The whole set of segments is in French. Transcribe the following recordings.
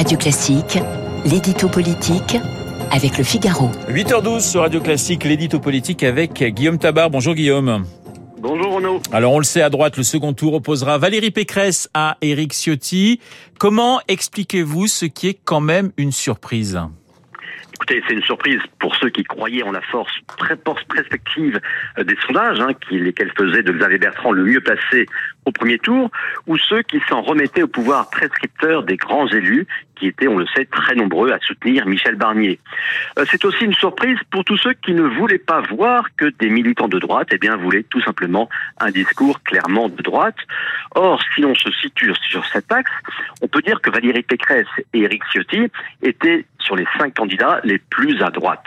Radio Classique, l'édito politique avec le Figaro. 8h12 sur Radio Classique, l'édito politique avec Guillaume Tabar. Bonjour Guillaume. Bonjour Renaud. Alors on le sait à droite, le second tour opposera Valérie Pécresse à Éric Ciotti. Comment expliquez-vous ce qui est quand même une surprise? Écoutez, c'est une surprise pour ceux qui croyaient en la force très perspective des sondages, hein, qui, lesquels faisaient de Xavier Bertrand le mieux placé premier tour, ou ceux qui s'en remettaient au pouvoir prescripteur des grands élus, qui étaient, on le sait, très nombreux à soutenir Michel Barnier. Euh, c'est aussi une surprise pour tous ceux qui ne voulaient pas voir que des militants de droite, eh bien, voulaient tout simplement un discours clairement de droite. Or, si on se situe sur cet axe, on peut dire que Valérie Pécresse et Éric Ciotti étaient sur les cinq candidats les plus à droite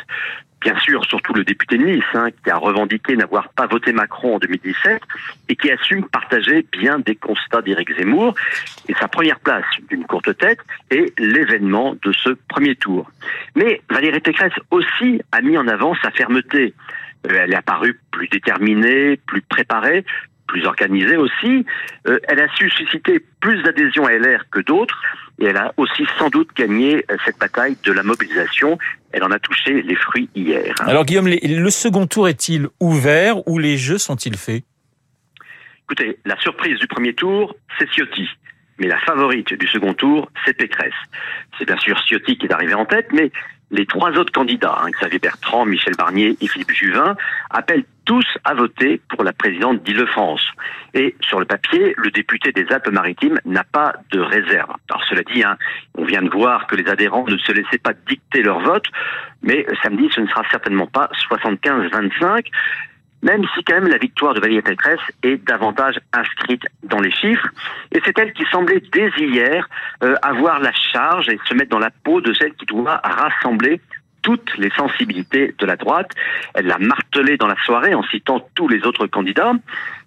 bien sûr surtout le député de Nice, hein, qui a revendiqué n'avoir pas voté Macron en 2017 et qui assume partager bien des constats d'Éric Zemmour. Et sa première place d'une courte tête est l'événement de ce premier tour. Mais Valérie Pécresse aussi a mis en avant sa fermeté. Euh, elle est apparue plus déterminée, plus préparée, plus organisée aussi. Euh, elle a su susciter plus d'adhésion à LR que d'autres et elle a aussi sans doute gagné euh, cette bataille de la mobilisation. Elle en a touché les fruits hier. Hein. Alors Guillaume, le second tour est-il ouvert ou les jeux sont-ils faits? Écoutez, la surprise du premier tour, c'est Ciotti. Mais la favorite du second tour, c'est Pécresse. C'est bien sûr Ciotti qui est arrivé en tête, mais les trois autres candidats, hein, Xavier Bertrand, Michel Barnier et Philippe Juvin, appellent tous à voter pour la présidente d'Île-de-France. Et sur le papier, le député des Alpes-Maritimes n'a pas de réserve. Alors cela dit, hein, on vient de voir que les adhérents ne se laissaient pas dicter leur vote, mais samedi, ce ne sera certainement pas 75-25 même si quand même la victoire de Valérie Pécresse est davantage inscrite dans les chiffres. Et c'est elle qui semblait dès hier euh, avoir la charge et se mettre dans la peau de celle qui doit rassembler toutes les sensibilités de la droite. Elle l'a martelé dans la soirée en citant tous les autres candidats.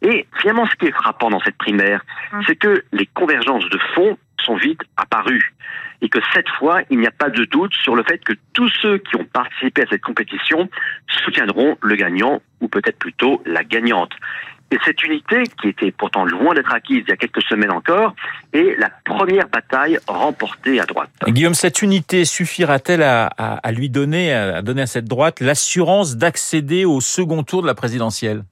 Et finalement, ce qui est frappant dans cette primaire, hum. c'est que les convergences de fond sont vite apparues et que cette fois, il n'y a pas de doute sur le fait que tous ceux qui ont participé à cette compétition soutiendront le gagnant ou peut-être plutôt la gagnante. Et cette unité, qui était pourtant loin d'être acquise il y a quelques semaines encore, est la première bataille remportée à droite. Guillaume, cette unité suffira-t-elle à, à, lui donner, à donner à cette droite l'assurance d'accéder au second tour de la présidentielle?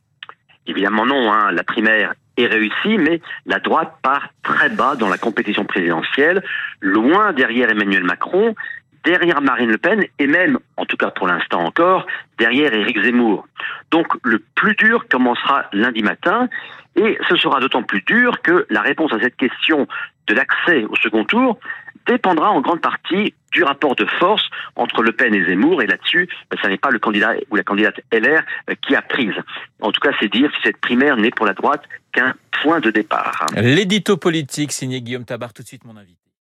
Évidemment non. Hein. La primaire est réussie, mais la droite part très bas dans la compétition présidentielle, loin derrière Emmanuel Macron, derrière Marine Le Pen et même, en tout cas pour l'instant encore, derrière Éric Zemmour. Donc le plus dur commencera lundi matin et ce sera d'autant plus dur que la réponse à cette question de l'accès au second tour dépendra en grande partie du rapport de force entre Le Pen et Zemmour. Et là-dessus, ben, ce n'est pas le candidat ou la candidate LR euh, qui a prise. En tout cas, c'est dire si cette primaire n'est pour la droite qu'un point de départ. L'édito politique signé Guillaume Tabar, tout de suite mon invité.